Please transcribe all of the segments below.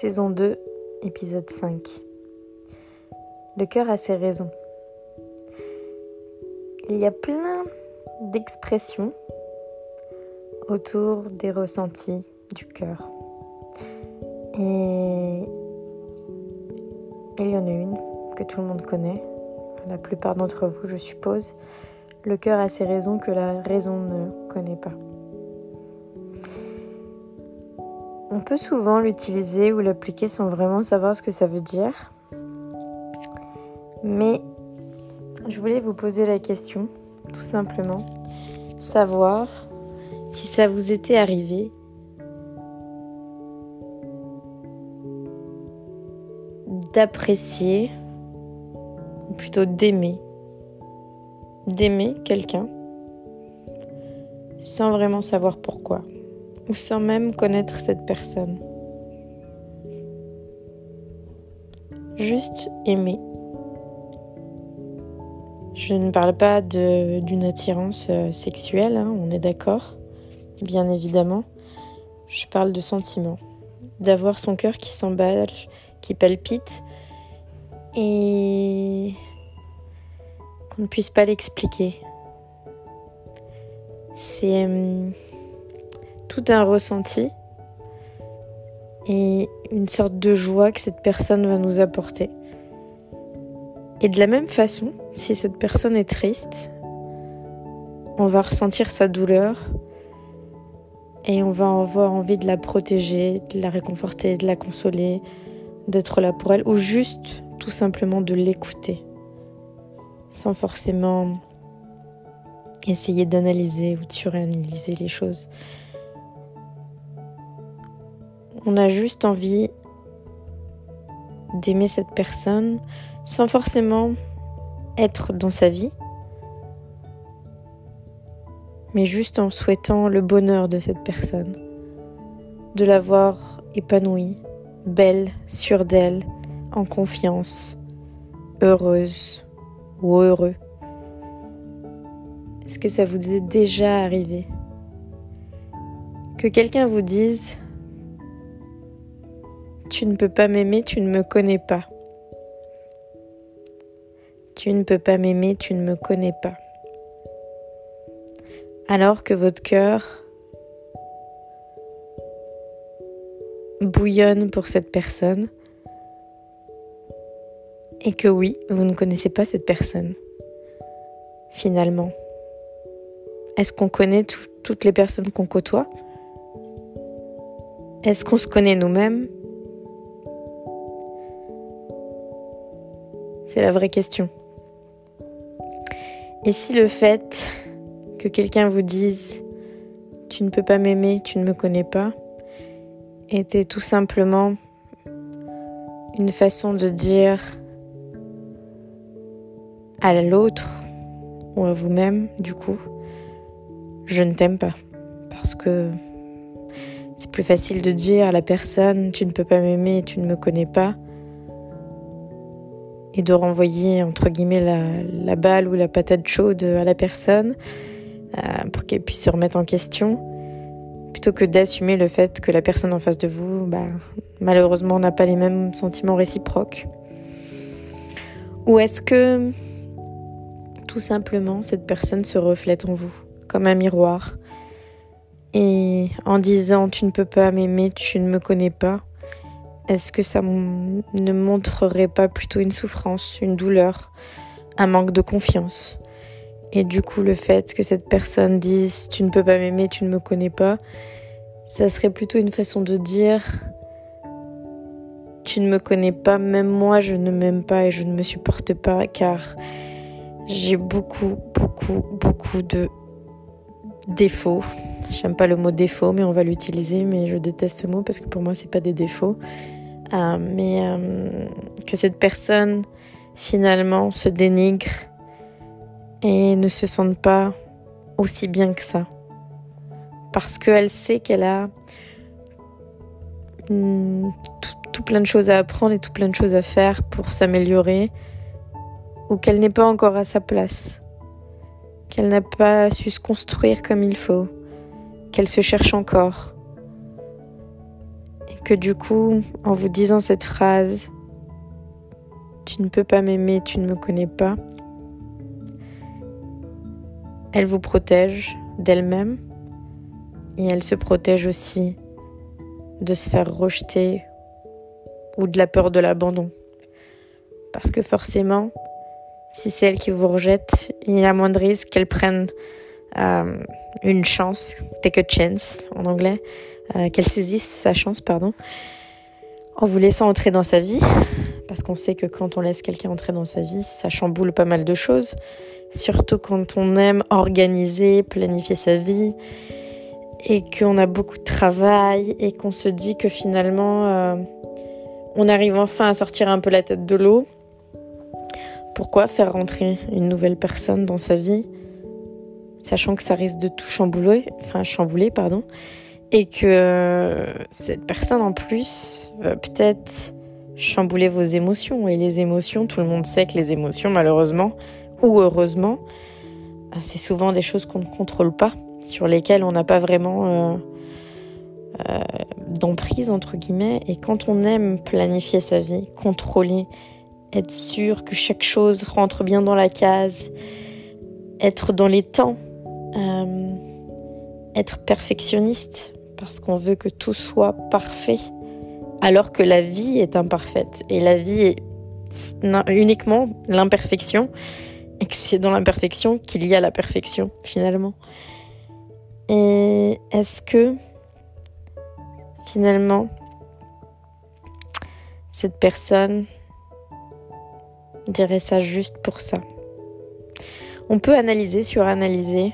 Saison 2, épisode 5. Le cœur a ses raisons. Il y a plein d'expressions autour des ressentis du cœur. Et il y en a une que tout le monde connaît, la plupart d'entre vous, je suppose. Le cœur a ses raisons que la raison ne connaît pas. On peut souvent l'utiliser ou l'appliquer sans vraiment savoir ce que ça veut dire. Mais je voulais vous poser la question, tout simplement, savoir si ça vous était arrivé. D'apprécier, ou plutôt d'aimer, d'aimer quelqu'un. Sans vraiment savoir pourquoi ou sans même connaître cette personne. Juste aimer. Je ne parle pas d'une attirance euh, sexuelle, hein, on est d'accord, bien évidemment. Je parle de sentiment, d'avoir son cœur qui s'emballe, qui palpite et qu'on ne puisse pas l'expliquer. C'est hum, tout un ressenti et une sorte de joie que cette personne va nous apporter. Et de la même façon, si cette personne est triste, on va ressentir sa douleur et on va avoir envie de la protéger, de la réconforter, de la consoler, d'être là pour elle ou juste tout simplement de l'écouter sans forcément essayer d'analyser ou de suranalyser les choses. On a juste envie d'aimer cette personne sans forcément être dans sa vie, mais juste en souhaitant le bonheur de cette personne, de la voir épanouie, belle, sûre d'elle, en confiance, heureuse ou heureux. Est-ce que ça vous est déjà arrivé Que quelqu'un vous dise tu ne peux pas m'aimer, tu ne me connais pas. Tu ne peux pas m'aimer, tu ne me connais pas. Alors que votre cœur bouillonne pour cette personne et que oui, vous ne connaissez pas cette personne. Finalement. Est-ce qu'on connaît toutes les personnes qu'on côtoie? Est-ce qu'on se connaît nous-mêmes? C'est la vraie question. Et si le fait que quelqu'un vous dise tu ne peux pas m'aimer, tu ne me connais pas, était tout simplement une façon de dire à l'autre ou à vous-même, du coup, je ne t'aime pas. Parce que c'est plus facile de dire à la personne, tu ne peux pas m'aimer, tu ne me connais pas, et de renvoyer entre guillemets la, balle ou la patate chaude à la personne euh, pour qu'elle puisse se remettre en question. Plutôt que d'assumer le fait que la personne en face de vous bah, malheureusement n'a pas les mêmes sentiments réciproques. Ou est-ce que tout simplement cette personne se reflète en vous comme un miroir et en disant tu ne peux pas m'aimer, tu ne me connais pas, est-ce que ça ne montrerait pas plutôt une souffrance, une douleur, un manque de confiance? Et du coup, le fait que cette personne dise tu ne peux pas m'aimer, tu ne me connais pas, ça serait plutôt une façon de dire tu ne me connais pas, même moi je ne m'aime pas et je ne me supporte pas car j'ai beaucoup, beaucoup, beaucoup de défauts. J'aime pas le mot défaut, mais on va l'utiliser, mais je déteste ce mot parce que pour moi c'est pas des défauts. Euh, mais euh, que cette personne finalement se dénigre et ne se sente pas aussi bien que ça. Parce qu'elle sait qu'elle a tout, tout, plein de choses à apprendre et tout plein de choses à faire pour s'améliorer, ou qu'elle n'est pas encore à sa place, qu'elle n'a pas su se construire comme il faut, qu'elle se cherche encore du coup, en vous disant cette phrase, tu ne peux pas m'aimer, tu ne me connais pas, elle vous protège d'elle-même et elle se protège aussi de se faire rejeter ou de la peur de l'abandon. Parce que forcément, si c'est elle qui vous rejette, il y a moins de risques qu'elle prenne euh, une chance, take a chance en anglais, euh, qu'elle saisisse sa chance, pardon, en vous laissant entrer dans sa vie. Parce qu'on sait que quand on laisse quelqu'un entrer dans sa vie, ça chamboule pas mal de choses. Surtout quand on aime organiser, planifier sa vie et qu'on a beaucoup de travail et qu'on se dit que finalement euh, on arrive enfin à sortir un peu la tête de l'eau. Pourquoi faire rentrer une nouvelle personne dans sa vie, sachant que ça risque de tout chambouler, enfin chambouler, pardon, et que cette personne en plus va peut-être chambouler vos émotions. Et les émotions, tout le monde sait que les émotions, malheureusement ou heureusement, c'est souvent des choses qu'on ne contrôle pas sur lesquelles on n'a pas vraiment euh, euh, d'emprise, entre guillemets. Et quand on aime planifier sa vie, contrôler, être sûr que chaque chose rentre bien dans la case, être dans les temps, euh, être perfectionniste, parce qu'on veut que tout soit parfait, alors que la vie est imparfaite. Et la vie est uniquement l'imperfection, et que c'est dans l'imperfection qu'il y a la perfection, finalement. Et est-ce que finalement cette personne dirait ça juste pour ça? On peut analyser, suranalyser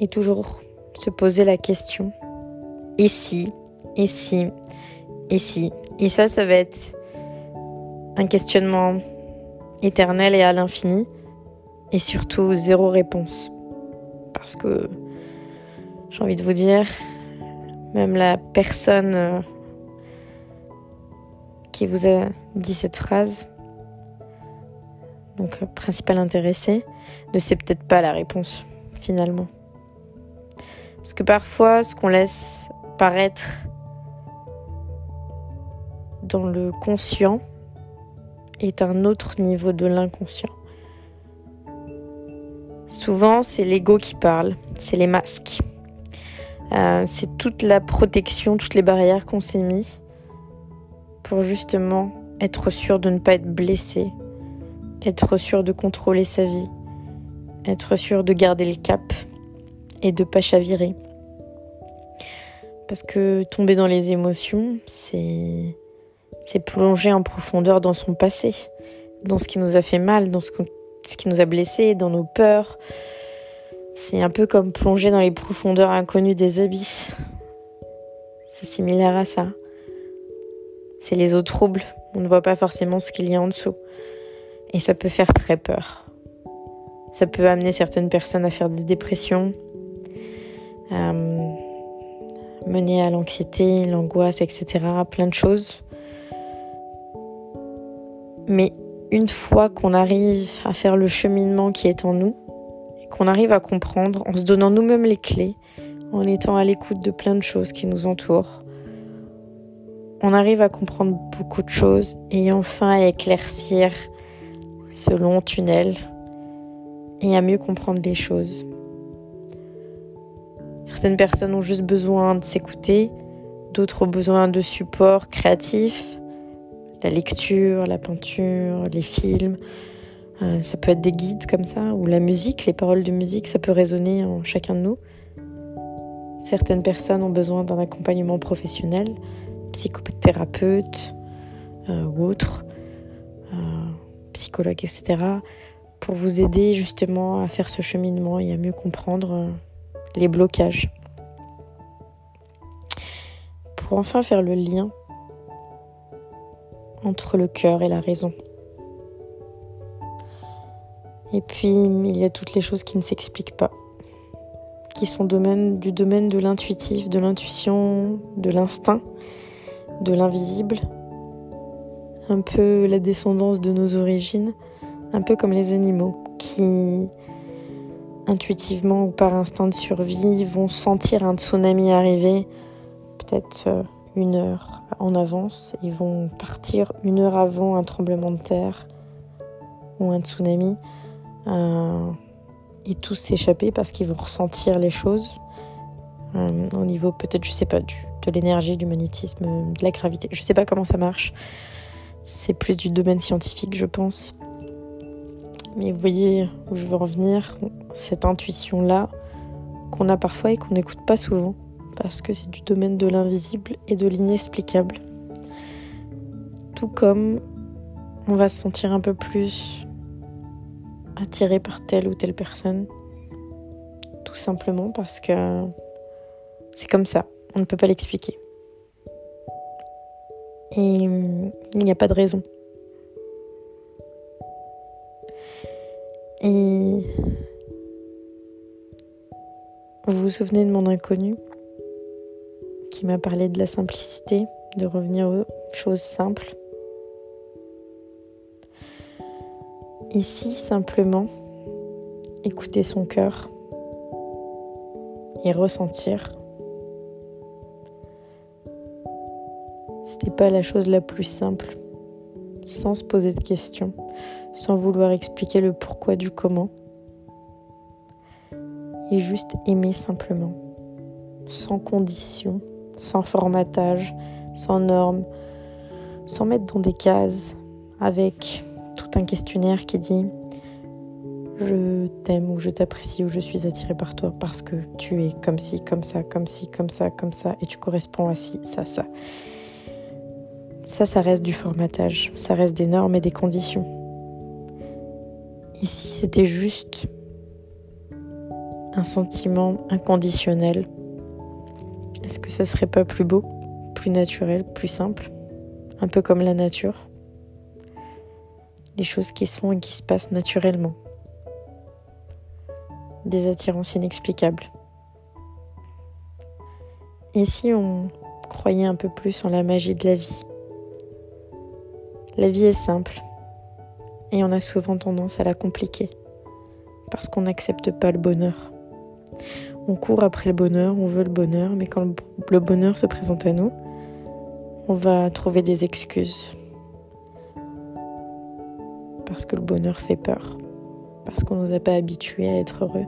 et toujours se poser la question et si, et si, et si. Et ça, ça va être un questionnement éternel et à l'infini et surtout zéro réponse parce que j'ai envie de vous dire, même la personne euh, qui vous a dit cette phrase, donc principal intéressé, ne sait peut-être pas la réponse finalement. Parce que parfois, ce qu'on laisse paraître dans le conscient est un autre niveau de l'inconscient. Souvent, c'est l'ego qui parle, c'est les masques. Euh, c'est toute la protection, toutes les barrières qu'on s'est mis pour justement être sûr de ne pas être blessé, être sûr de contrôler sa vie, être sûr de garder le cap et de pas chavirer. Parce que tomber dans les émotions, c'est plonger en profondeur dans son passé, dans ce qui nous a fait mal, dans ce ce qui nous a blessés, dans nos peurs. C'est un peu comme plonger dans les profondeurs inconnues des abysses. C'est similaire à ça. C'est les eaux troubles. On ne voit pas forcément ce qu'il y a en dessous. Et ça peut faire très peur. Ça peut amener certaines personnes à faire des dépressions, à mener à l'anxiété, l'angoisse, etc. Plein de choses. Mais une fois qu'on arrive à faire le cheminement qui est en nous, qu'on arrive à comprendre en se donnant nous-mêmes les clés, en étant à l'écoute de plein de choses qui nous entourent, on arrive à comprendre beaucoup de choses et enfin à éclaircir ce long tunnel et à mieux comprendre les choses. Certaines personnes ont juste besoin de s'écouter, d'autres ont besoin de support créatif, la lecture, la peinture, les films. Euh, ça peut être des guides comme ça, ou la musique, les paroles de musique, ça peut résonner en chacun de nous. Certaines personnes ont besoin d'un accompagnement professionnel, psychothérapeute euh, ou autre, euh, psychologue, etc., pour vous aider justement à faire ce cheminement et à mieux comprendre les blocages. Pour enfin faire le lien entre le cœur et la raison. Et puis, il y a toutes les choses qui ne s'expliquent pas, qui sont du domaine de l'intuitif, de l'intuition, de l'instinct, de l'invisible, un peu la descendance de nos origines, un peu comme les animaux qui, intuitivement ou par instinct de survie, vont sentir un tsunami arriver, peut-être euh, une heure en avance. Ils vont partir une heure avant un tremblement de terre ou un tsunami euh, et tous s'échapper parce qu'ils vont ressentir les choses euh, au niveau peut-être, je sais pas, de l'énergie, du magnétisme, de la gravité. Je sais pas comment ça marche. C'est plus du domaine scientifique, je pense. Mais vous voyez où je veux en venir, cette intuition-là qu'on a parfois et qu'on n'écoute pas souvent, parce que c'est du domaine de l'invisible et de l'inexplicable. Tout comme on va se sentir un peu plus attiré par telle ou telle personne, tout simplement parce que c'est comme ça, on ne peut pas l'expliquer. Et il n'y a pas de raison. Et vous vous souvenez de mon inconnu qui m'a parlé de la simplicité, de revenir aux choses simples? Ici, simplement, écouter son cœur et ressentir. C'était pas la chose la plus simple, sans se poser de questions, sans vouloir expliquer le pourquoi du comment et juste aimer simplement, sans condition, sans formatage, sans normes, sans mettre dans des cases, avec tout un questionnaire qui dit je t'aime ou je t'apprécie ou je suis attiré par toi parce que tu es comme ci, comme ça, comme ci, comme ça, comme ça et tu corresponds à ci, ça, ça. Ça, ça reste du formatage, ça reste des normes et des conditions. Ici, c'était juste un sentiment inconditionnel, est-ce que ça serait pas plus beau, plus naturel, plus simple, un peu comme la nature? Les choses qui sont et qui se passent naturellement. Des attirances inexplicables. Et si on croyait un peu plus en la magie de la vie? La vie est simple et on a souvent tendance à la compliquer parce qu'on n'accepte pas le bonheur. On court après le bonheur, on veut le bonheur, mais quand le bonheur se présente à nous, on va trouver des excuses. Parce que le bonheur fait peur. Parce qu'on ne nous a pas habitués à être heureux.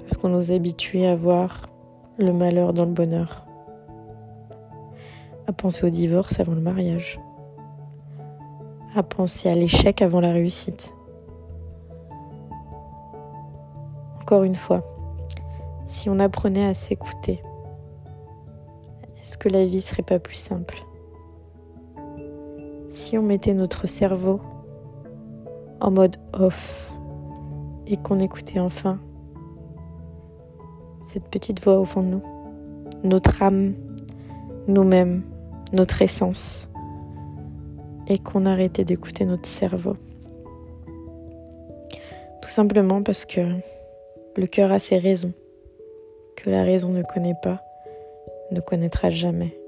Parce qu'on nous a habitués à voir le malheur dans le bonheur. À penser au divorce avant le mariage. À penser à l'échec avant la réussite. Encore une fois, si on apprenait à s'écouter, est-ce que la vie serait pas plus simple? Si on mettait notre cerveau en mode off et qu'on écoutait enfin cette petite voix au fond de nous, notre âme, nous-mêmes, notre essence, et qu'on arrêtait d'écouter notre cerveau. Tout simplement parce que le cœur a ses raisons, que la raison ne connaît pas, ne connaîtra jamais.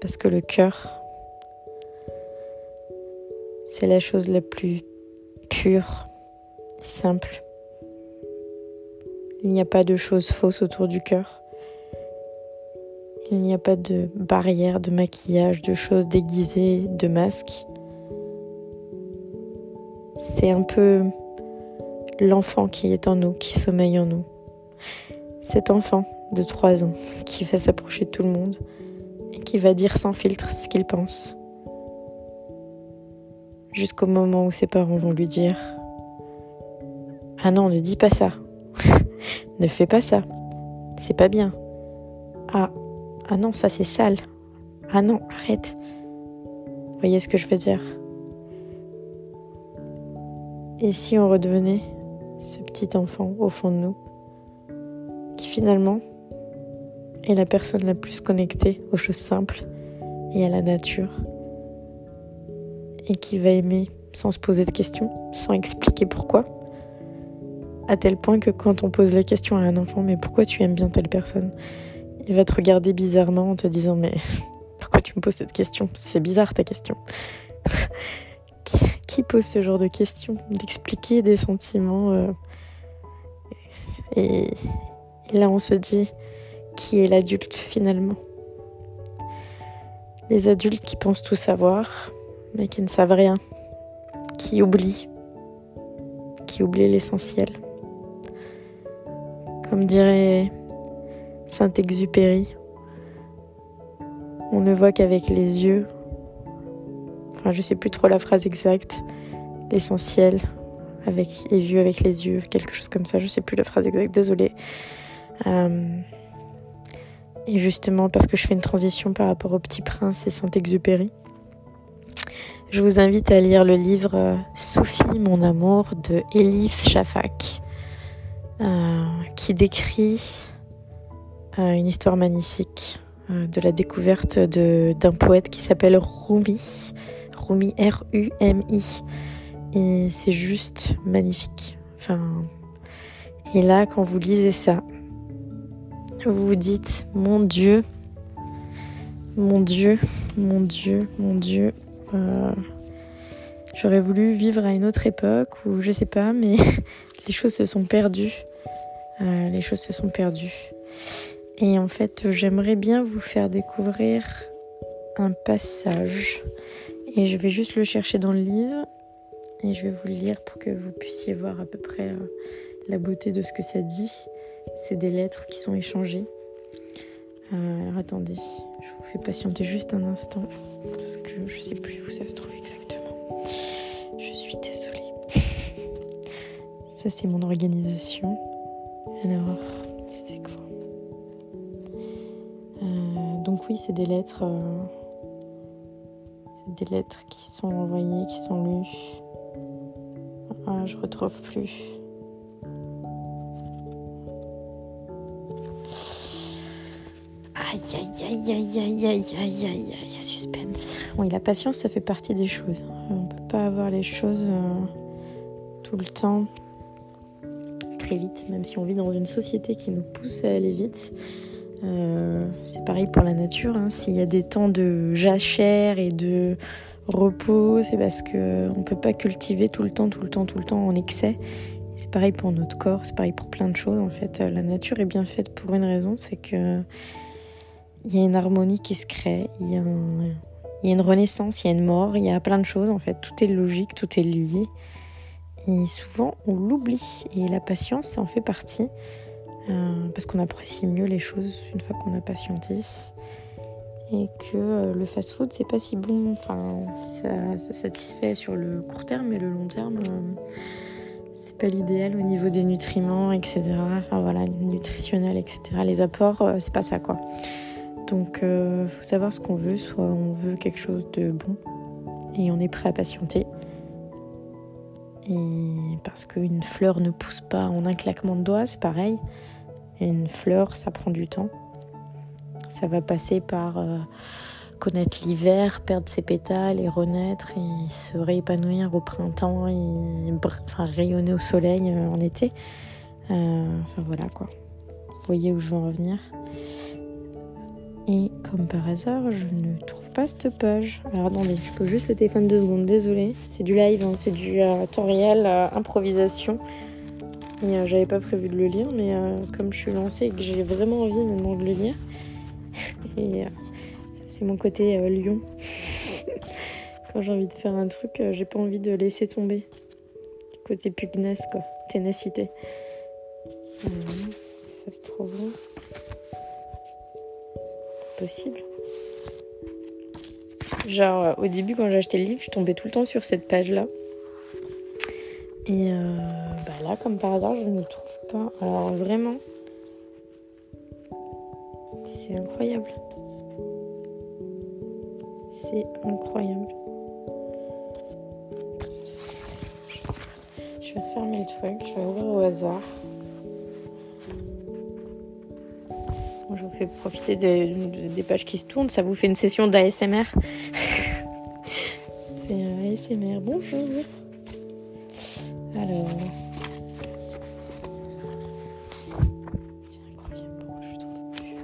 Parce que le cœur, c'est la chose la plus pure, simple. Il n'y a pas de choses fausses autour du cœur. Il n'y a pas de barrière, de maquillage, de choses déguisées, de masques. C'est un peu l'enfant qui est en nous, qui sommeille en nous. Cet enfant de 3 ans qui va s'approcher de tout le monde et qui va dire sans filtre ce qu'il pense. Jusqu'au moment où ses parents vont lui dire Ah non, ne dis pas ça. ne fais pas ça. C'est pas bien. Ah, ah non, ça c'est sale. Ah non, arrête. Voyez ce que je veux dire? Et si on redevenait ce petit enfant au fond de nous, qui finalement est la personne la plus connectée aux choses simples et à la nature, et qui va aimer sans se poser de questions, sans expliquer pourquoi, à tel point que quand on pose la question à un enfant, mais pourquoi tu aimes bien telle personne, il va te regarder bizarrement en te disant, mais pourquoi tu me poses cette question? C'est bizarre ta question. qui pose ce genre de questions D'expliquer des sentiments. Euh, et, là, on se dit qui est l'adulte finalement? Les adultes qui pensent tout savoir, mais qui ne savent rien, qui oublient, qui oublient l'essentiel. Comme dirait Saint-Exupéry, on ne voit qu'avec les yeux, enfin je sais plus trop la phrase exacte, l'essentiel avec est vu avec les yeux, quelque chose comme ça, je sais plus la phrase exacte, désolée. Euh, et justement parce que je fais une transition par rapport au Petit Prince et Saint-Exupéry, je vous invite à lire le livre euh, Sophie, mon amour de Elif Shafak, euh, qui décrit une histoire magnifique de la découverte d'un poète qui s'appelle Rumi, Rumi R-U-M-I. Et c'est juste magnifique. Enfin, et là, quand vous lisez ça, vous vous dites, mon Dieu, mon Dieu, mon Dieu, mon Dieu, euh, j'aurais voulu vivre à une autre époque ou je sais pas, mais les choses se sont perdues. Euh, les choses se sont perdues. Et en fait, j'aimerais bien vous faire découvrir un passage. Et je vais juste le chercher dans le livre. Et je vais vous le lire pour que vous puissiez voir à peu près euh, la beauté de ce que ça dit. C'est des lettres qui sont échangées. Euh, alors attendez, je vous fais patienter juste un instant. Parce que je sais plus où ça se trouve exactement. Je suis désolée. ça c'est mon organisation. Alors, oui, c'est des lettres, euh, des lettres qui sont envoyées, qui sont lues. Ah, je retrouve plus. Aïe aïe aïe aïe aïe aïe aïe aïe aïe suspense. Oui, la patience, ça fait partie des choses. On peut pas avoir les choses euh, tout le temps très vite, même si on vit dans une société qui nous pousse à aller vite. Euh, c'est pareil pour la nature. Hein. S'il y a des temps de jachère et de repos, c'est parce qu'on ne peut pas cultiver tout le temps, tout le temps, tout le temps en excès. C'est pareil pour notre corps, c'est pareil pour plein de choses. En fait, la nature est bien faite pour une raison, c'est que il y a une harmonie qui se crée, il y, y a une renaissance, il y a une mort, il y a plein de choses. En fait, tout est logique, tout est lié. Et souvent, on l'oublie. Et la patience, ça en fait partie. Euh, parce qu'on apprécie mieux les choses une fois qu'on a patienté et que euh, le fast-food c'est pas si bon. Enfin, ça, satisfait sur le court terme, mais le long terme, euh, c'est pas l'idéal au niveau des nutriments, etc. Enfin voilà, nutritionnel, etc. Les apports, c'est pas ça quoi. Donc, il faut savoir ce qu'on veut. Soit on veut quelque chose de bon et on est prêt à patienter. Et parce qu'une fleur ne pousse pas en un claquement de doigts, c'est pareil. Une fleur, ça prend du temps. Ça va passer par euh, connaître l'hiver, perdre ses pétales et renaître et se réépanouir au printemps et enfin, rayonner au soleil euh, en été. Euh, enfin voilà quoi. Vous voyez où je veux en revenir. Et comme par hasard, je ne trouve pas cette page. Alors attendez, je peux juste le téléphone deux secondes, désolé. C'est du live, hein. c'est du temps réel, improvisation. Euh, j'avais pas prévu de le lire, mais euh, comme je suis lancée et que j'ai vraiment envie maintenant de le lire, et euh, c'est mon côté lion. Quand j'ai envie de faire un truc, j'ai pas envie de laisser tomber. Côté pugnace, quoi. Ténacité. ça se trouve Possible. Genre, au début, quand j'ai acheté le livre, je tombais tout le temps sur cette page-là. Et euh, bah là, comme par hasard, je ne trouve pas. Alors vraiment, c'est incroyable. C'est incroyable. Je vais fermer le truc, je vais ouvrir au hasard. je vous fais profiter des, des, pages qui se tournent, ça vous fait une session d'ASMR. c'est un ASMR, bonjour. Alors. C'est incroyable pourquoi je trouve plus.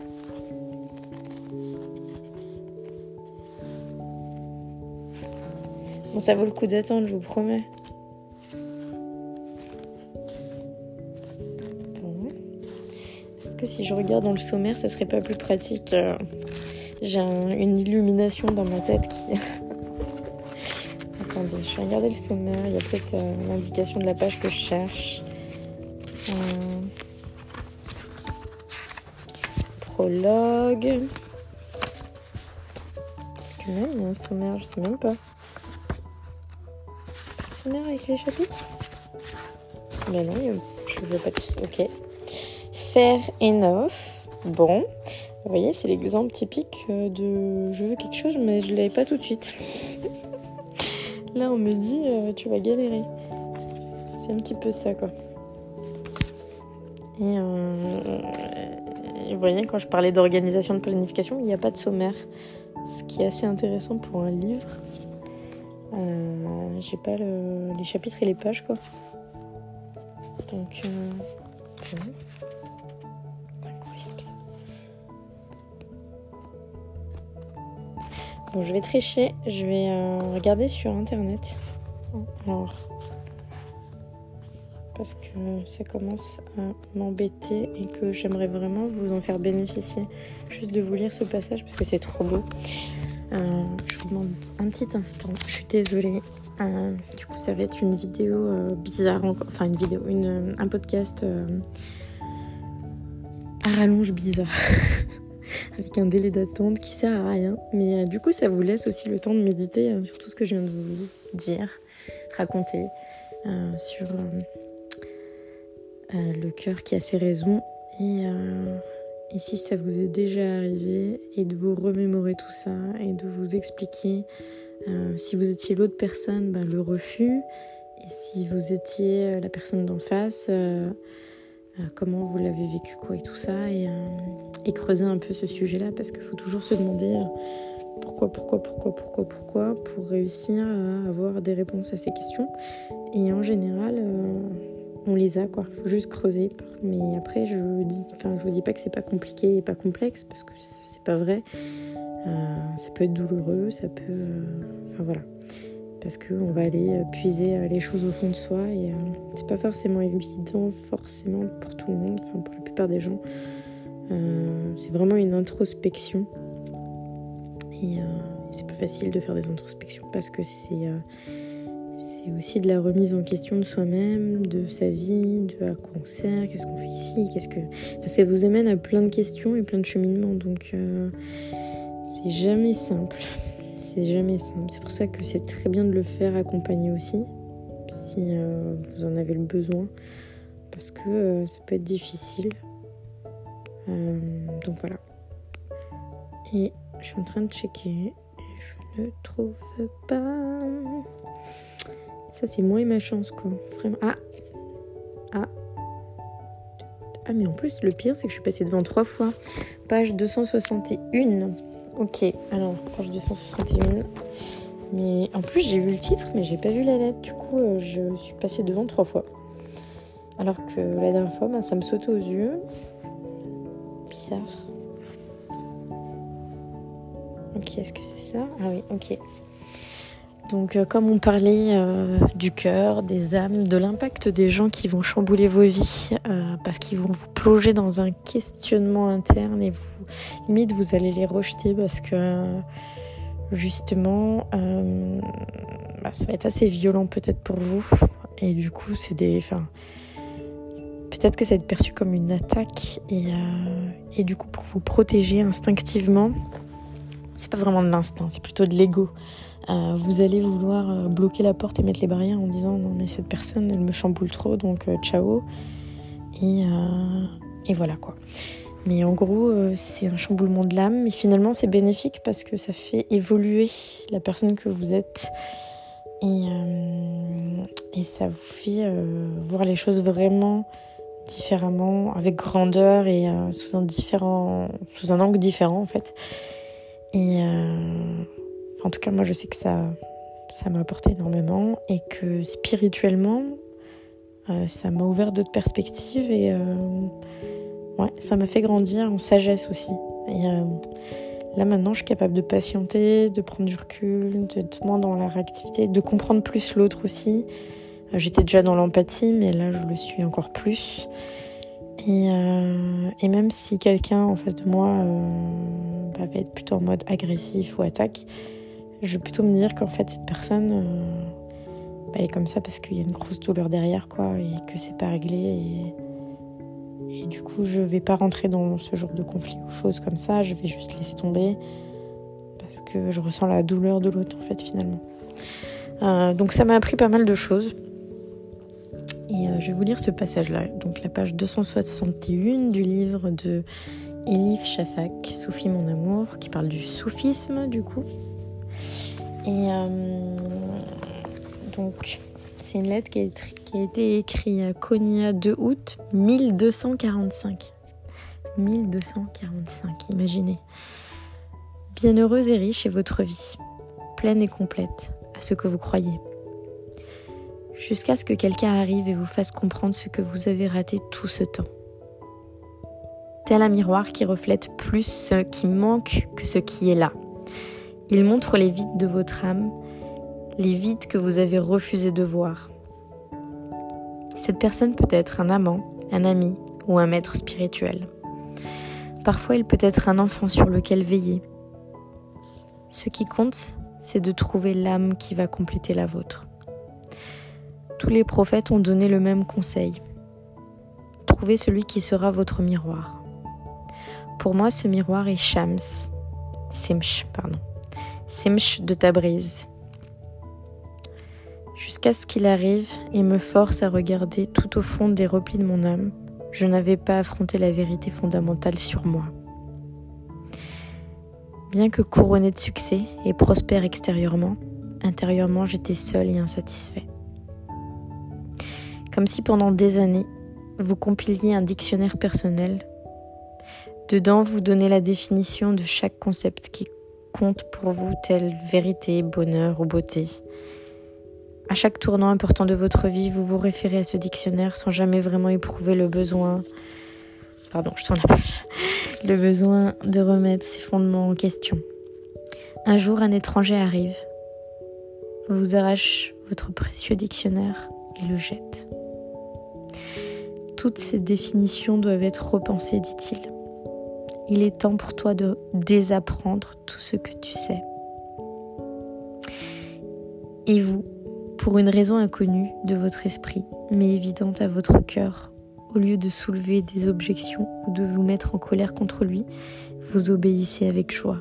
Bon, ça vaut le coup d'attendre, je vous promets. Bon. Parce que si je regarde dans le sommaire, ça serait pas plus pratique J'ai une illumination dans ma tête qui. Je vais regarder le sommaire. Il y a peut-être l'indication de la page que je cherche. prologue. Est-ce que même il y a un sommaire? Je sais même pas. Un sommaire avec les chapitres? Ben non, je veux pas. Ok. Fair enough. Bon. Vous voyez, c'est l'exemple typique euh, de je veux quelque chose, mais je l'avais pas tout de suite. Là, on me dit euh, tu vas galérer. C'est un petit peu ça, quoi. Et euh, vous voyez, quand je parlais d'organisation de planification, il n'y a pas de sommaire. Ce qui est assez intéressant pour un livre. Euh, J'ai pas les chapitres et les pages, quoi. Donc, Bon, je vais tricher. Je vais euh, regarder sur internet. Alors parce que ça commence à m'embêter et que j'aimerais vraiment vous en faire bénéficier. Juste de vous lire ce passage parce que c'est trop beau. Euh, je vous demande un petit instant. Je suis désolée. Euh, du coup, ça va être une vidéo bizarre, enfin une vidéo, un podcast à rallonge bizarre. avec un délai d'attente qui sert à rien. Mais du coup, ça vous laisse aussi le temps de méditer sur tout ce que je viens de vous dire, raconter, sur euh, le cœur qui a ses raisons. Euh, et, si ça vous est déjà arrivé, et de vous remémorer tout ça, et de vous expliquer euh, si vous étiez l'autre personne, ben, le refus, et si vous étiez la personne d'en face, comment vous l'avez vécu, quoi, et tout ça, et, creuser un peu ce sujet-là, parce qu'il faut toujours se demander pourquoi, pourquoi, pourquoi, pourquoi, pourquoi, pour réussir à avoir des réponses à ces questions. Et en général, on les a quoi. Faut juste creuser. Mais après, je dis, enfin, je vous dis pas que c'est pas compliqué et pas complexe parce que c'est pas vrai. Euh, ça peut être douloureux, ça peut, euh, enfin voilà, parce que on va aller euh, puiser les choses au fond de soi et c'est pas forcément évident, forcément pour tout le monde, enfin pour la plupart des gens. c'est vraiment une introspection et c'est pas facile de faire des introspections parce que c'est c'est aussi de la remise en question de soi-même, de sa vie, de à quoi on sert, qu'est-ce qu'on fait ici, qu'est-ce que. Enfin, ça vous amène à plein de questions et plein de cheminements. Donc, euh, c'est jamais simple. C'est jamais simple. C'est pour ça que c'est très bien de le faire accompagner aussi, si euh, vous en avez le besoin, parce que euh, ça peut être difficile. donc voilà. Et je suis en train de checker et je ne trouve pas. Ça, c'est moi et ma chance, quoi. Ah Ah Ah, mais en plus, le pire, c'est que je suis passée devant trois fois. Page 261. Ok, alors, page 261. Mais en plus, j'ai vu le titre, mais j'ai pas vu la lettre. Du coup, euh, je suis passée devant trois fois. Alors que la dernière fois, ben, ça me sautait aux yeux. Bizarre. Ok, est-ce que c'est ça? Ah oui, ok. Donc euh, comme on parlait euh, du cœur, des âmes, de l'impact des gens qui vont chambouler vos vies, euh, parce qu'ils vont vous plonger dans un questionnement interne et vous, limite vous allez les rejeter parce que justement bah, ça va être assez violent peut-être pour vous. Et du coup c'est des... Peut-être que ça va être perçu comme une attaque et, et du coup pour vous protéger instinctivement, c'est pas vraiment de l'instinct, c'est plutôt de l'ego. Euh, vous allez vouloir euh, bloquer la porte et mettre les barrières en disant non mais cette personne elle me chamboule trop donc euh, ciao. Et, et, voilà quoi. Mais en gros c'est un chamboulement de l'âme mais finalement c'est bénéfique parce que ça fait évoluer la personne que vous êtes. Et, et ça vous fait voir les choses vraiment différemment avec grandeur et sous un différent sous un angle différent en fait. Et en tout cas, moi, je sais que ça, ça m'a apporté énormément et que spirituellement, euh, ça m'a ouvert d'autres perspectives et euh, ouais, ça m'a fait grandir en sagesse aussi. Et euh, là, maintenant, je suis capable de patienter, de prendre du recul, de moins dans la réactivité, de comprendre plus l'autre aussi. J'étais déjà dans l'empathie, mais là, je le suis encore plus. Et, et même si quelqu'un en face de moi bah, va être plutôt en mode agressif ou attaque, je vais plutôt me dire qu'en fait cette personne bah, elle est comme ça parce qu'il y a une grosse douleur derrière quoi et que c'est pas réglé et et du coup, je vais pas rentrer dans ce genre de conflit ou choses comme ça. Je vais juste laisser tomber parce que je ressens la douleur de l'autre en fait finalement. Euh, donc ça m'a appris pas mal de choses. Et euh, je vais vous lire ce passage-là. Donc la page 261 du livre de Elif Shafak, Soufi mon amour, qui parle du soufisme du coup. Et euh, donc c'est une lettre qui a, été écrite à Konya 2 août 1245. 1245, imaginez. Bienheureuse et riche est votre vie, pleine et complète à ce que vous croyez. Jusqu'à ce que quelqu'un arrive et vous fasse comprendre ce que vous avez raté tout ce temps. Tel un miroir qui reflète plus ce qui manque que ce qui est là. Il montre les vides de votre âme les vides que vous avez refusé de voir. Cette personne peut être un amant, un ami ou un maître spirituel. Parfois, il peut être un enfant sur lequel veiller. Ce qui compte, c'est de trouver l'âme qui va compléter la vôtre. Tous les prophètes ont donné le même conseil. Trouvez celui qui sera votre miroir. Pour moi, ce miroir est Shams, pardon, Simch de Tabriz, jusqu'à ce qu'il arrive et me force à regarder tout au fond des replis de mon âme. Je n'avais pas affronté la vérité fondamentale sur moi. Bien que couronné de succès et prospère extérieurement, intérieurement j'étais seul et insatisfait. Comme si pendant des années, vous compiliez un dictionnaire personnel. Dedans, vous donnez la définition de chaque concept qui compte pour vous, tel vérité, bonheur ou beauté, à chaque tournant important de votre vie, vous vous référez à ce dictionnaire sans jamais vraiment éprouver le besoin. Pardon, je sens la page. Le besoin de remettre ses fondements en question. Un jour, un étranger arrive, vous arrache votre précieux dictionnaire et le jette. Toutes ces définitions doivent être repensées, dit-il. Il est temps pour toi de désapprendre tout ce que tu sais. Et vous, pour une raison inconnue de votre esprit, mais évidente à votre cœur. Au lieu de soulever des objections ou de vous mettre en colère contre lui, vous obéissez avec joie.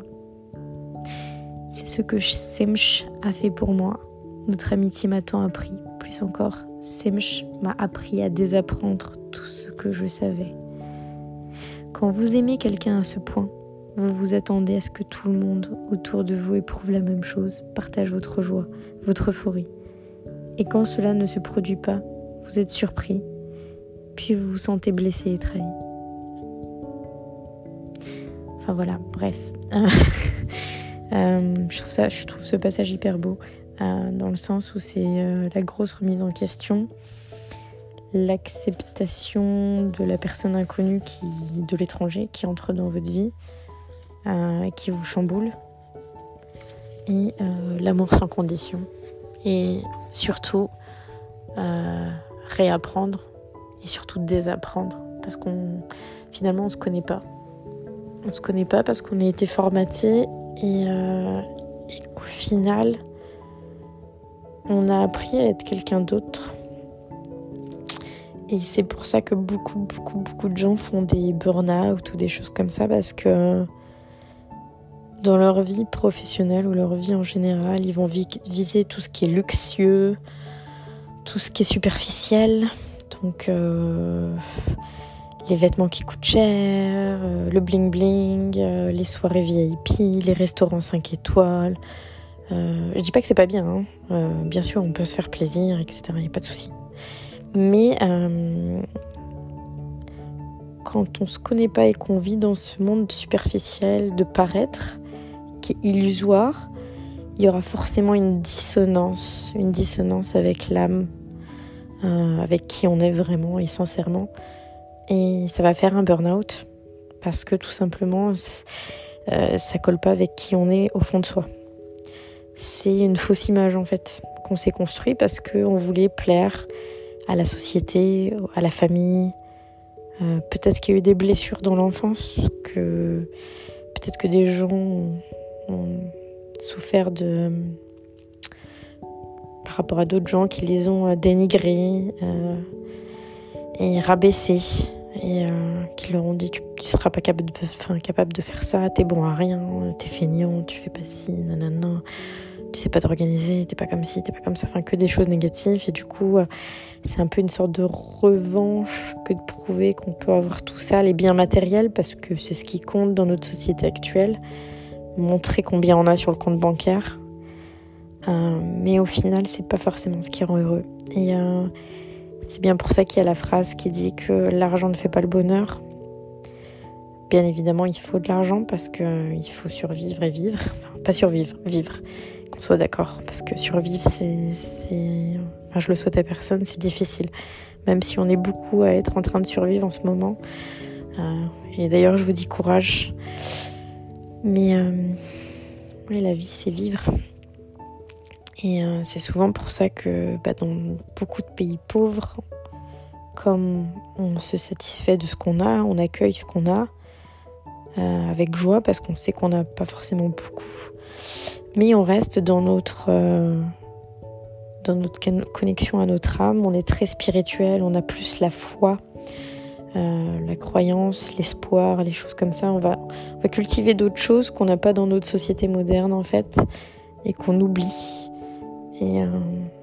C'est ce que Semch a fait pour moi. Notre amitié m'a tant appris. Plus encore, Semch m'a appris à désapprendre tout ce que je savais. Quand vous aimez quelqu'un à ce point, vous vous attendez à ce que tout le monde autour de vous éprouve la même chose, partage votre joie, votre euphorie. Et quand cela ne se produit pas, vous êtes surpris, puis vous vous sentez blessé et trahi. Enfin voilà, bref. Euh, je, trouve ce passage hyper beau, euh, dans le sens où c'est euh, la grosse remise en question, l'acceptation de la personne inconnue qui, de l'étranger qui entre dans votre vie, qui vous chamboule, et l'amour sans condition et surtout euh, réapprendre et surtout désapprendre parce qu'on finalement on se connaît pas. On se connaît pas parce qu'on a été formaté et, euh, et qu'au final on a appris à être quelqu'un d'autre. Et c'est pour ça que beaucoup, beaucoup, beaucoup de gens font des burn-out ou des choses comme ça parce que dans leur vie professionnelle ou leur vie en général, ils vont viser tout ce qui est luxueux, tout ce qui est superficiel. Donc euh, les vêtements qui coûtent cher, euh, le bling bling, euh, les soirées VIP, les restaurants 5 étoiles. je dis pas que c'est pas bien, hein. bien sûr on peut se faire plaisir, etc. Il n'y a pas de souci. Mais quand on se connaît pas et qu'on vit dans ce monde superficiel de paraître, qui est illusoire, il y aura forcément une dissonance, une dissonance avec l'âme, euh, avec qui on est vraiment et sincèrement. Et ça va faire un burn-out parce que tout simplement, euh, ça colle pas avec qui on est au fond de soi. C'est une fausse image en fait qu'on s'est construit parce qu'on voulait plaire à la société, à la famille, Euh, peut-être qu'il y a eu des blessures dans l'enfance, que peut-être que des gens ont, souffert de par rapport à d'autres gens qui les ont dénigrés et rabaissés. Et qui leur ont dit tu, tu seras pas capable de, faire ça, t'es bon à rien, t'es feignant, tu fais pas ci, nanana tu sais pas t'organiser, t'es pas comme ci, t'es pas comme ça, enfin que des choses négatives. Et du coup, euh, c'est un peu une sorte de revanche que de prouver qu'on peut avoir tout ça, les biens matériels, parce que c'est ce qui compte dans notre société actuelle. Montrer combien on a sur le compte bancaire. Euh, mais au final, c'est pas forcément ce qui rend heureux. Et euh, c'est bien pour ça qu'il y a la phrase qui dit que l'argent ne fait pas le bonheur. Bien évidemment, il faut de l'argent parce qu'il faut survivre et vivre. Enfin, pas survivre, vivre soit d'accord, parce que survivre, c'est, enfin, je le souhaite à personne, c'est difficile. Même si on est beaucoup à être en train de survivre en ce moment. Euh, et d'ailleurs, je vous dis courage. Mais euh, la vie, c'est vivre. Et euh, c'est souvent pour ça que bah, dans beaucoup de pays pauvres, comme on se satisfait de ce qu'on a, on accueille ce qu'on a avec joie parce qu'on sait qu'on n'a pas forcément beaucoup mais on reste dans notre, euh, dans notre connexion à notre âme, on est très spirituel, on a plus la foi, euh, la croyance, l'espoir, les choses comme ça. On va, on va cultiver d'autres choses qu'on n'a pas dans notre société moderne en fait et qu'on oublie. Et, euh,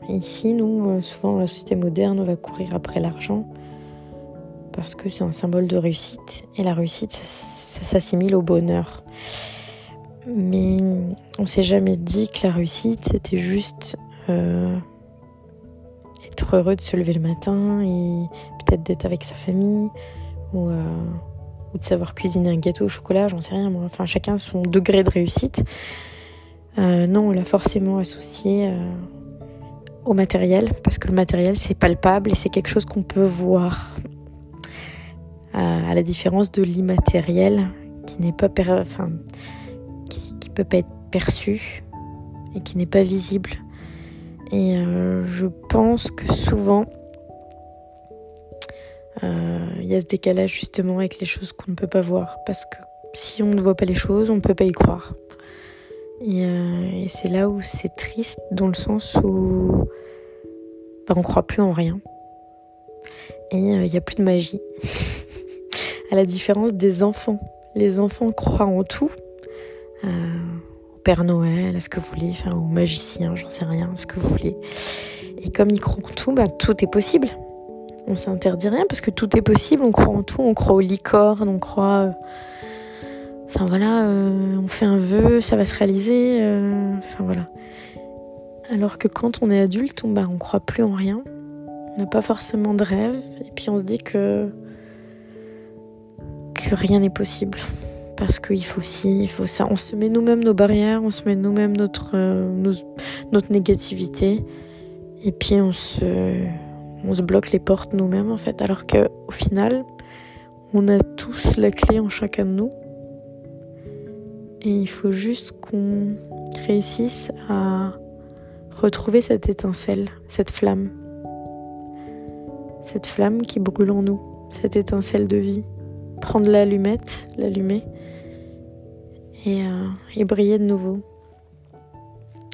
ici, nous, souvent dans la société moderne, on va courir après l'argent parce que c'est un symbole de réussite et la réussite, ça s'assimile au bonheur. Mais on s'est jamais dit que la réussite, c'était juste euh, être heureux de se lever le matin et peut-être d'être avec sa famille ou, euh, ou, de savoir cuisiner un gâteau au chocolat, j'en sais rien. Moi. Enfin, chacun son degré de réussite. Euh, non, on l'a forcément associé au matériel parce que le matériel, c'est palpable et c'est quelque chose qu'on peut voir. à la différence de l'immatériel qui n'est pas... peut pas être perçu et qui n'est pas visible. Et euh, je pense que souvent, euh, il y a ce décalage justement avec les choses qu'on ne peut pas voir. Parce que si on ne voit pas les choses, on ne peut pas y croire. Et, euh, c'est là où c'est triste, dans le sens où bah, on croit plus en rien. Et il n'y a plus de magie. à la différence des enfants. Les enfants croient en tout, euh, au Père Noël, à ce que vous voulez, enfin au magicien, j'en sais rien, ce que vous voulez. Et comme ils croient en tout, bah, tout est possible. On s'interdit rien parce que tout est possible, on croit en tout, on croit aux licornes, on croit... Euh, enfin voilà, euh, on fait un vœu, ça va se réaliser. enfin voilà. Alors que quand on est adulte, on, bah, on croit plus en rien. On n'a pas forcément de rêve. Et puis on se dit que, que rien n'est possible parce qu'il faut ci, il faut ça. On se met nous-mêmes nos barrières, on se met nous-mêmes notre, euh, notre négativité. Et puis on se, on se bloque les portes nous-mêmes en fait. Alors qu'au final, on a tous la clé en chacun de nous. Et il faut juste qu'on réussisse à retrouver cette étincelle, cette flamme. Cette flamme qui brûle en nous, cette étincelle de vie. Prendre l'allumette, l'allumer euh, et, briller de nouveau.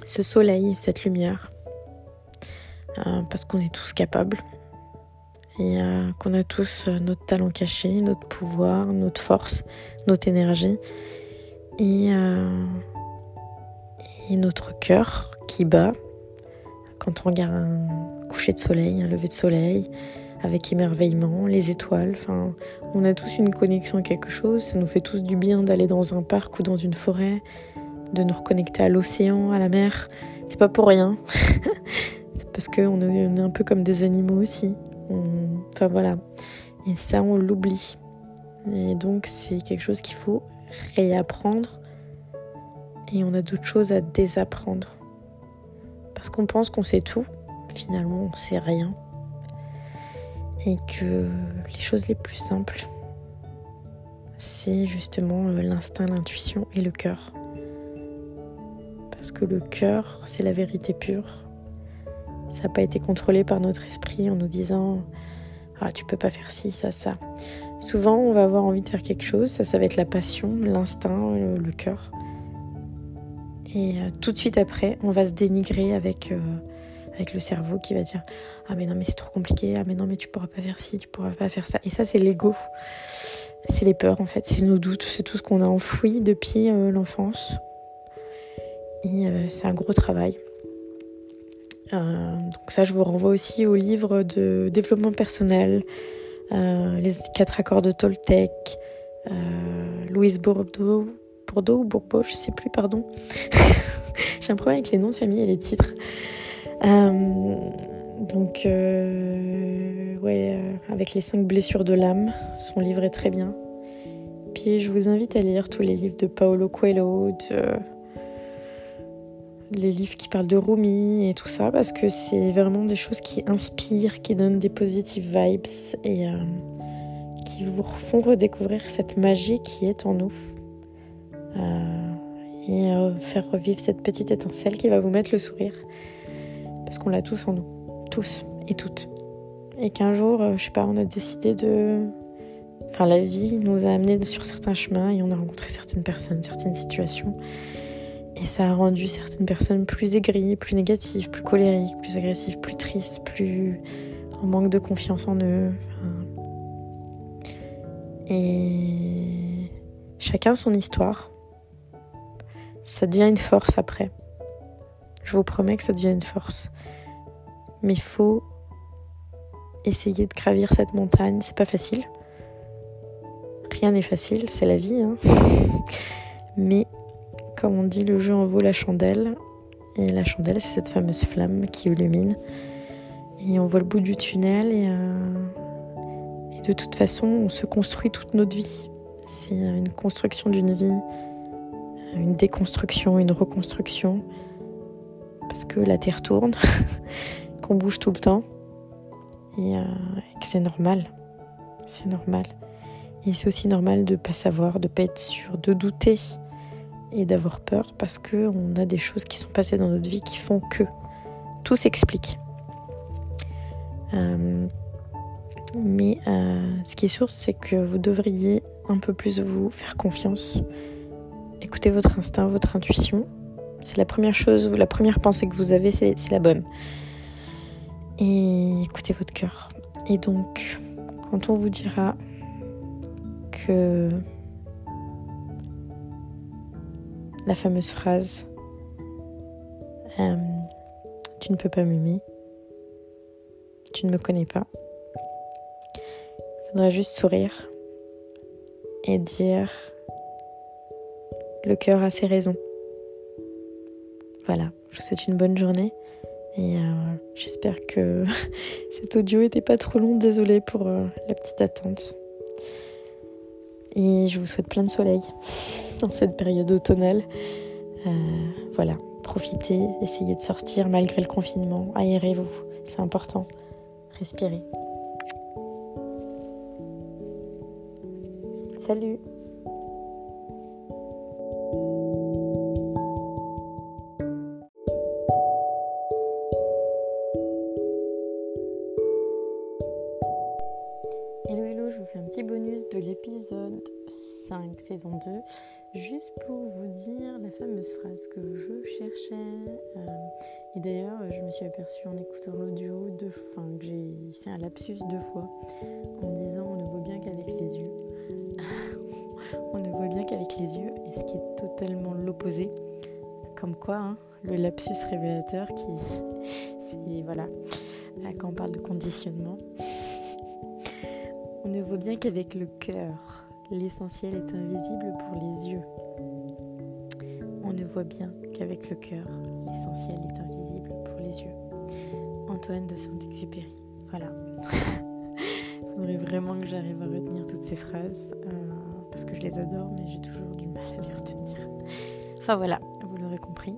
Ce soleil, cette lumière, euh, parce qu'on est tous capables. Et euh, qu'on a tous notre talent caché, notre pouvoir, notre force, notre énergie. Et, et notre cœur qui bat. Quand on regarde un coucher de soleil, un lever de soleil, avec émerveillement, les étoiles. Enfin, on a tous une connexion à quelque chose. Ça nous fait tous du bien d'aller dans un parc ou dans une forêt, de nous reconnecter à l'océan, à la mer. C'est pas pour rien. c'est parce qu'on est, on un peu comme des animaux aussi. Enfin voilà. Et ça, on l'oublie. Et donc, c'est quelque chose qu'il faut réapprendre. Et on a d'autres choses à désapprendre. Parce qu'on pense qu'on sait tout. Finalement, on sait rien et que les choses les plus simples, c'est justement euh, l'instinct, l'intuition et le cœur. Parce que le cœur, c'est la vérité pure. Ça n'a pas été contrôlé par notre esprit en nous disant Ah, tu peux pas faire ci, ça, ça. Souvent, on va avoir envie de faire quelque chose, ça, ça va être la passion, l'instinct, le, cœur. Et euh, tout de suite après, on va se dénigrer avec, euh, avec le cerveau qui va dire Ah, mais non, mais c'est trop compliqué, ah, mais non, mais tu pourras pas faire ci, tu pourras pas faire ça. Et ça, c'est l'ego. C'est les peurs, en fait, c'est nos doutes, c'est tout ce qu'on a enfoui depuis euh, l'enfance. Et c'est un gros travail. donc, ça, je vous renvoie aussi au livre de développement personnel euh, les quatre accords de Toltec, euh, Louise Bourdeau, Bourdeau ou Bourbeau, je sais plus, pardon. J'ai un problème avec les noms de famille et les titres. Euh, donc, ouais, avec les cinq blessures de l'âme, son livre est très bien. Puis je vous invite à lire tous les livres de Paolo Coelho, les livres qui parlent de Rumi et tout ça, parce que c'est vraiment des choses qui inspirent, qui donnent des positive vibes et euh, qui vous font redécouvrir cette magie qui est en nous. Euh, et euh, faire revivre cette petite étincelle qui va vous mettre le sourire. Parce qu'on l'a tous en nous, tous et toutes. Et qu'un jour, je sais pas, on a décidé de. Enfin, la vie nous a amenés sur certains chemins et on a rencontré certaines personnes, certaines situations. Et ça a rendu certaines personnes plus aigries, plus négatives, plus colériques, plus agressives, plus tristes, plus en manque de confiance en eux. Et chacun son histoire. Ça devient une force après. Je vous promets que ça devient une force. Mais faut essayer de gravir cette montagne. C'est pas facile. Rien n'est facile, c'est la vie. Hein. Mais comme on dit, le jeu en vaut la chandelle. Et la chandelle, c'est cette fameuse flamme qui illumine. Et on voit le bout du tunnel. Et, euh, et de toute façon, on se construit toute notre vie. C'est une construction d'une vie, une déconstruction, une reconstruction. Parce que la Terre tourne, qu'on bouge tout le temps. Et, euh, et que c'est normal. C'est normal. Et c'est aussi normal de ne pas savoir, de ne pas être sûr, de douter et d'avoir peur parce que on a des choses qui sont passées dans notre vie qui font que tout s'explique. Euh, mais euh, ce qui est sûr, c'est que vous devriez un peu plus vous faire confiance. Écoutez votre instinct, votre intuition. C'est la première chose, la première pensée que vous avez, c'est la bonne. Et écoutez votre cœur. Et donc, quand on vous dira que la fameuse phrase euh, Tu ne peux pas m'aimer, tu ne me connais pas. Il faudra juste sourire et dire Le cœur a ses raisons. Voilà, je vous souhaite une bonne journée et euh, j'espère que cet audio n'était pas trop long. Désolée pour euh, la petite attente. Et je vous souhaite plein de soleil dans cette période automnale. Euh, voilà, profitez, essayez de sortir malgré le confinement, aérez-vous, c'est important. Respirez. Salut de l'épisode 5, saison 2, juste pour vous dire la fameuse phrase que je cherchais. Euh, et d'ailleurs, je me suis aperçue en écoutant l'audio deux fois, que j'ai fait un lapsus deux fois, en disant on ne voit bien qu'avec les yeux. on ne voit bien qu'avec les yeux, et ce qui est totalement l'opposé. Comme quoi, hein, le lapsus révélateur qui. C'est. Voilà. Quand on parle de conditionnement. On ne voit bien qu'avec le cœur l'essentiel est invisible pour les yeux. On ne voit bien qu'avec le cœur, l'essentiel est invisible pour les yeux. Antoine de Saint-Exupéry. Voilà. Il faudrait vraiment que j'arrive à retenir toutes ces phrases euh, parce que je les adore, mais j'ai toujours du mal à les retenir. Enfin voilà, vous l'aurez compris.